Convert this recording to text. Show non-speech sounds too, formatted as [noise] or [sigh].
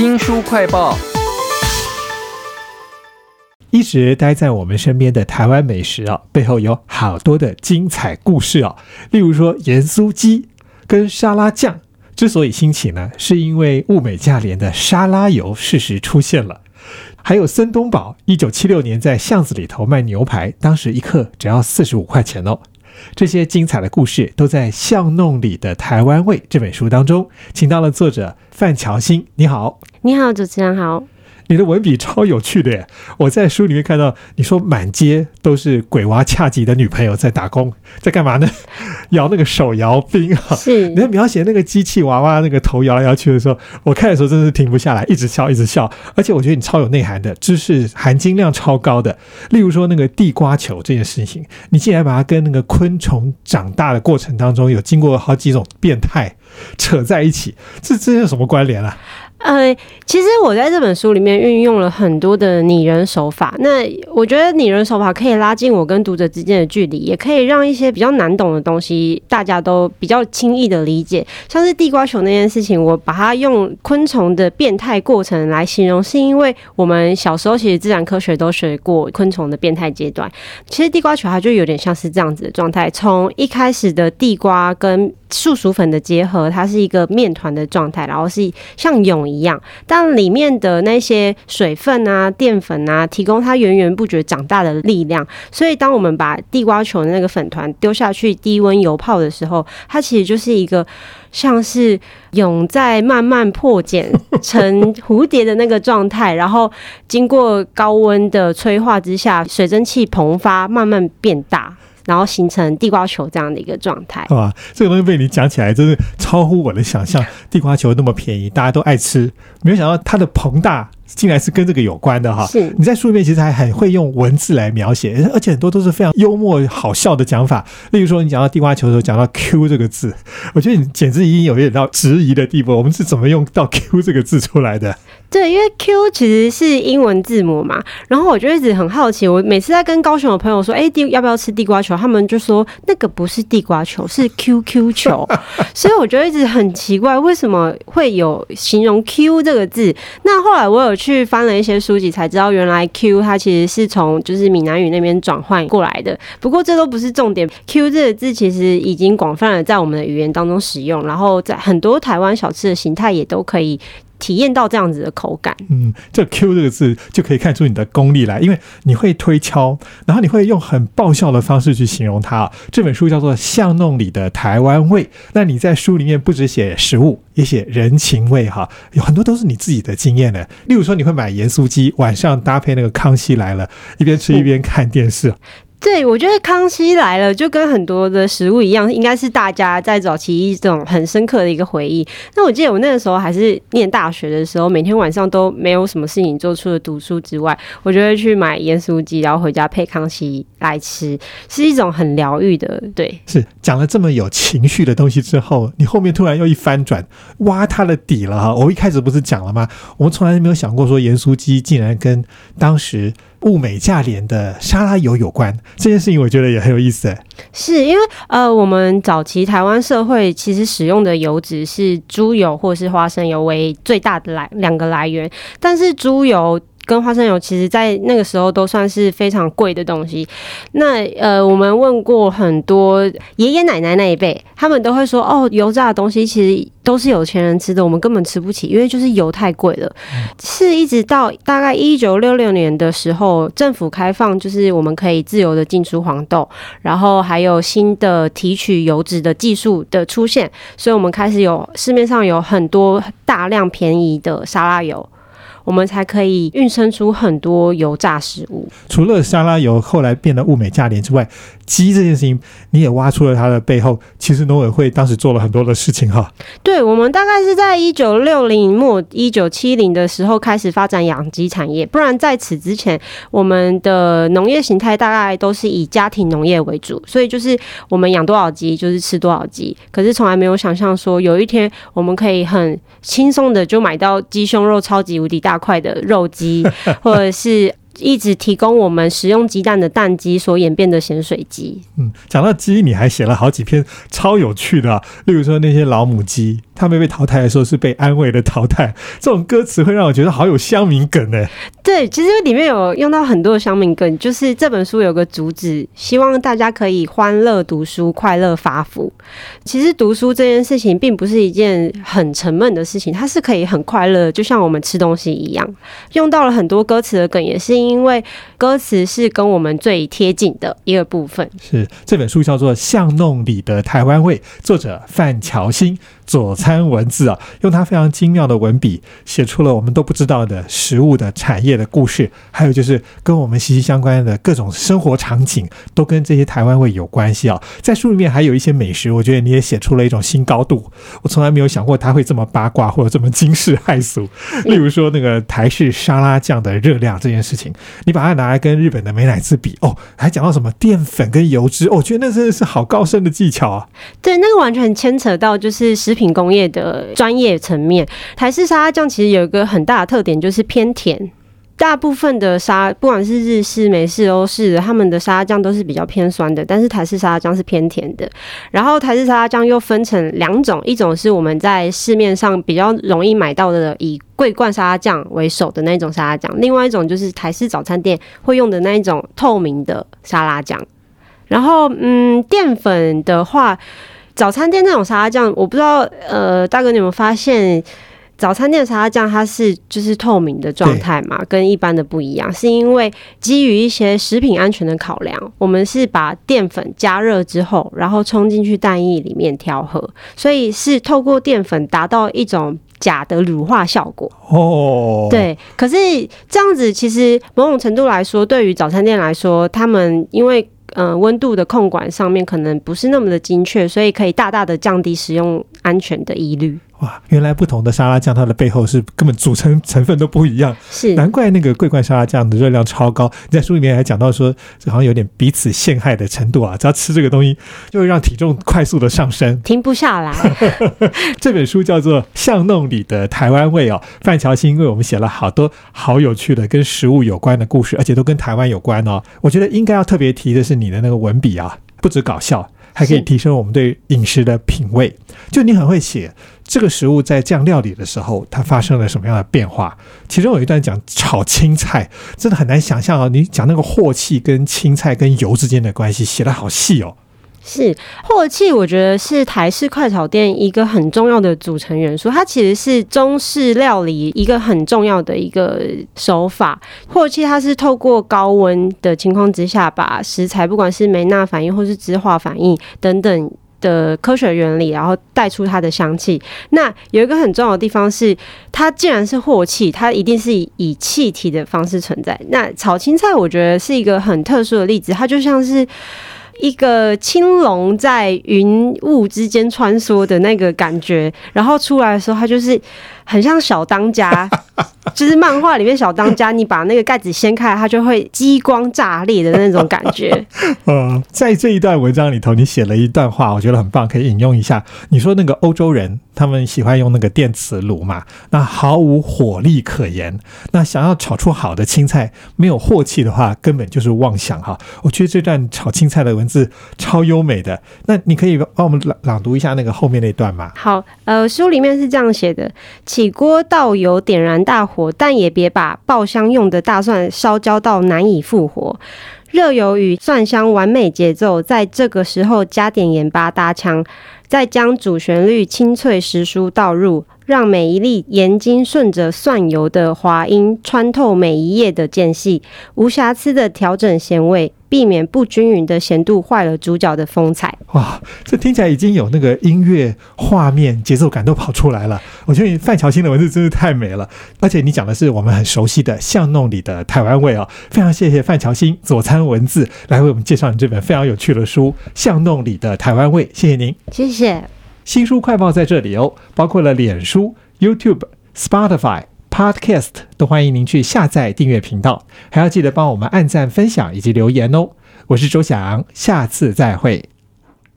新书快报。一直待在我们身边的台湾美食啊，背后有好多的精彩故事啊。例如说盐酥鸡跟沙拉酱之所以兴起呢，是因为物美价廉的沙拉油适时出现了。还有森东宝，一九七六年在巷子里头卖牛排，当时一克只要四十五块钱哦。这些精彩的故事都在《巷弄里的台湾味》这本书当中，请到了作者范乔欣。你好，你好，主持人好。你的文笔超有趣的耶！我在书里面看到你说满街都是鬼娃恰吉的女朋友在打工，在干嘛呢？[laughs] 摇那个手摇冰啊！是你在描写那个机器娃娃那个头摇来摇去的时候，我看的时候真的是停不下来，一直笑一直笑。而且我觉得你超有内涵的，知识含金量超高的。例如说那个地瓜球这件事情，你竟然把它跟那个昆虫长大的过程当中有经过好几种变态扯在一起，这这有什么关联啊？呃，其实我在这本书里面运用了很多的拟人手法。那我觉得拟人手法可以拉近我跟读者之间的距离，也可以让一些比较难懂的东西大家都比较轻易的理解。像是地瓜球那件事情，我把它用昆虫的变态过程来形容，是因为我们小时候其实自然科学都学过昆虫的变态阶段。其实地瓜球它就有点像是这样子的状态，从一开始的地瓜跟树薯粉的结合，它是一个面团的状态，然后是像蛹。一样，但里面的那些水分啊、淀粉啊，提供它源源不绝长大的力量。所以，当我们把地瓜球的那个粉团丢下去低温油泡的时候，它其实就是一个像是蛹在慢慢破茧 [laughs] 成蝴蝶的那个状态，然后经过高温的催化之下，水蒸气膨发，慢慢变大。然后形成地瓜球这样的一个状态，哇，这个东西被你讲起来真是超乎我的想象。地瓜球那么便宜，大家都爱吃，没有想到它的膨大竟然是跟这个有关的哈。是，你在书里面其实还很会用文字来描写，而且很多都是非常幽默好笑的讲法。例如说，你讲到地瓜球的时候，讲到 Q 这个字，我觉得你简直已经有一点到质疑的地步。我们是怎么用到 Q 这个字出来的？对，因为 Q 其实是英文字母嘛，然后我就一直很好奇，我每次在跟高雄的朋友说，哎，地要不要吃地瓜球，他们就说那个不是地瓜球，是 QQ 球，[laughs] 所以我就一直很奇怪，为什么会有形容 Q 这个字？那后来我有去翻了一些书籍，才知道原来 Q 它其实是从就是闽南语那边转换过来的。不过这都不是重点，Q 这个字其实已经广泛的在我们的语言当中使用，然后在很多台湾小吃的形态也都可以。体验到这样子的口感，嗯，这 Q 这个字就可以看出你的功力来，因为你会推敲，然后你会用很爆笑的方式去形容它。这本书叫做《巷弄里的台湾味》，那你在书里面不止写食物，也写人情味哈，有很多都是你自己的经验的。例如说，你会买盐酥鸡，晚上搭配那个《康熙来了》，一边吃一边看电视。对，我觉得康熙来了就跟很多的食物一样，应该是大家在早期一种很深刻的一个回忆。那我记得我那个时候还是念大学的时候，每天晚上都没有什么事情做，除了读书之外，我就会去买盐酥鸡，然后回家配康熙来吃，是一种很疗愈的。对，是讲了这么有情绪的东西之后，你后面突然又一翻转，挖它的底了哈。我一开始不是讲了吗？我们从来没有想过说盐酥鸡竟然跟当时。物美价廉的沙拉油有关这件事情，我觉得也很有意思。是因为呃，我们早期台湾社会其实使用的油脂是猪油或是花生油为最大的来两个来源，但是猪油。跟花生油，其实在那个时候都算是非常贵的东西。那呃，我们问过很多爷爷奶奶那一辈，他们都会说：“哦，油炸的东西其实都是有钱人吃的，我们根本吃不起，因为就是油太贵了。”是一直到大概一九六六年的时候，政府开放，就是我们可以自由的进出黄豆，然后还有新的提取油脂的技术的出现，所以我们开始有市面上有很多大量便宜的沙拉油。我们才可以孕生出很多油炸食物。除了沙拉油后来变得物美价廉之外，鸡这件事情你也挖出了它的背后。其实农委会当时做了很多的事情哈。对，我们大概是在一九六零末一九七零的时候开始发展养鸡产业，不然在此之前，我们的农业形态大概都是以家庭农业为主，所以就是我们养多少鸡就是吃多少鸡。可是从来没有想象说有一天我们可以很轻松的就买到鸡胸肉超级无敌大。块的肉鸡，[laughs] 或者是一直提供我们食用鸡蛋的蛋鸡所演变的咸水鸡。嗯，讲到鸡，你还写了好几篇超有趣的啊、例如说那些老母鸡，它们被淘汰的时候是被安慰的淘汰，这种歌词会让我觉得好有乡民梗呢。对，其实里面有用到很多的乡民梗，就是这本书有个主旨，希望大家可以欢乐读书，快乐发福。其实读书这件事情并不是一件很沉闷的事情，它是可以很快乐，就像我们吃东西一样。用到了很多歌词的梗，也是因为歌词是跟我们最贴近的一个部分。是这本书叫做《巷弄里的台湾味》，作者范乔新，佐餐文字啊，用他非常精妙的文笔，写出了我们都不知道的食物的产业的故事，还有就是跟我们息息相关的各种生活场景，都跟这些台湾味有关系啊。在书里面还有一些美食，我觉得你也写出了一种新高度，我从来没有想过他会这么八卦或者这么惊世骇俗。[laughs] 例如说那个台式沙拉酱的热量这件事情，你把它拿来跟日本的美乃滋比，哦，还讲到什么淀粉跟油脂，我觉得那真的是好高深的技巧啊。对，那个完全牵扯到就是食品工业的专业层面。台式沙拉酱其实有一个很大的特点，就是偏甜。大部分的沙，不管是日式、美式、欧式的，他们的沙拉酱都是比较偏酸的，但是台式沙拉酱是偏甜的。然后台式沙拉酱又分成两种，一种是我们在市面上比较容易买到的，以桂冠沙拉酱为首的那种沙拉酱，另外一种就是台式早餐店会用的那一种透明的沙拉酱。然后，嗯，淀粉的话，早餐店那种沙拉酱，我不知道，呃，大哥你有没有发现，早餐店的沙拉酱它是就是透明的状态嘛，跟一般的不一样，是因为基于一些食品安全的考量，我们是把淀粉加热之后，然后冲进去蛋液里面调和，所以是透过淀粉达到一种假的乳化效果。哦，，对，可是这样子其实某种程度来说，对于早餐店来说，他们因为嗯温度的控管上面可能不是那么的精确，所以可以大大的降低使用安全的疑虑。哇，原来不同的沙拉酱它的背后是根本组成成分都不一样，是，难怪那个桂冠沙拉酱的热量超高。你在书里面还讲到说，这好像有点彼此陷害的程度啊，只要吃这个东西就会让体重快速的上升。停不下来。[laughs] 这本书叫做《巷弄里的台湾味》哦，范乔欣为我们写了好多好有趣的跟食物有关的故事，而且都跟台湾有关哦。我觉得应该要特别提的是你的那个文笔啊，不止搞笑，还可以提升我们对饮食的品味。就你很会写这个食物在酱料理的时候，它发生了什么样的变化。其中有一段讲炒青菜，真的很难想象哦。你讲那个镬气跟青菜跟油之间的关系，写的好细哦。是镬气，我觉得是台式快炒店一个很重要的组成元素。它其实是中式料理一个很重要的一个手法。镬气它是透过高温的情况之下，把食材不管是梅纳反应或是脂化反应等等。的科学原理，然后带出它的香气。那有一个很重要的地方是，它既然是镬气，它一定是以气体的方式存在。那炒青菜，我觉得是一个很特殊的例子，它就像是。一个青龙在云雾之间穿梭的那个感觉，然后出来的时候，它就是很像小当家，[laughs] 就是漫画里面小当家，你把那个盖子掀开，它就会激光炸裂的那种感觉。[laughs] 嗯，在这一段文章里头，你写了一段话，我觉得很棒，可以引用一下。你说那个欧洲人他们喜欢用那个电磁炉嘛，那毫无火力可言。那想要炒出好的青菜，没有镬气的话，根本就是妄想哈。我觉得这段炒青菜的文字超优美的。那你可以帮我们朗朗读一下那个后面那段吗？好，呃，书里面是这样写的：起锅倒油，点燃大火，但也别把爆香用的大蒜烧焦到难以复活。热油与蒜香完美节奏，在这个时候加点盐巴搭腔，再将主旋律清脆时蔬倒入，让每一粒盐精顺着蒜油的滑音穿透每一页的间隙，无瑕疵的调整咸味，避免不均匀的咸度坏了主角的风采。哇，这听起来已经有那个音乐、画面、节奏感都跑出来了。我觉得范乔新的文字真是太美了，而且你讲的是我们很熟悉的巷弄里的台湾味哦。非常谢谢范乔新佐餐文字来为我们介绍你这本非常有趣的书《巷弄里的台湾味》，谢谢您。谢谢。新书快报在这里哦，包括了脸书、YouTube、Spotify。Podcast 都欢迎您去下载订阅频道，还要记得帮我们按赞、分享以及留言哦。我是周翔，下次再会。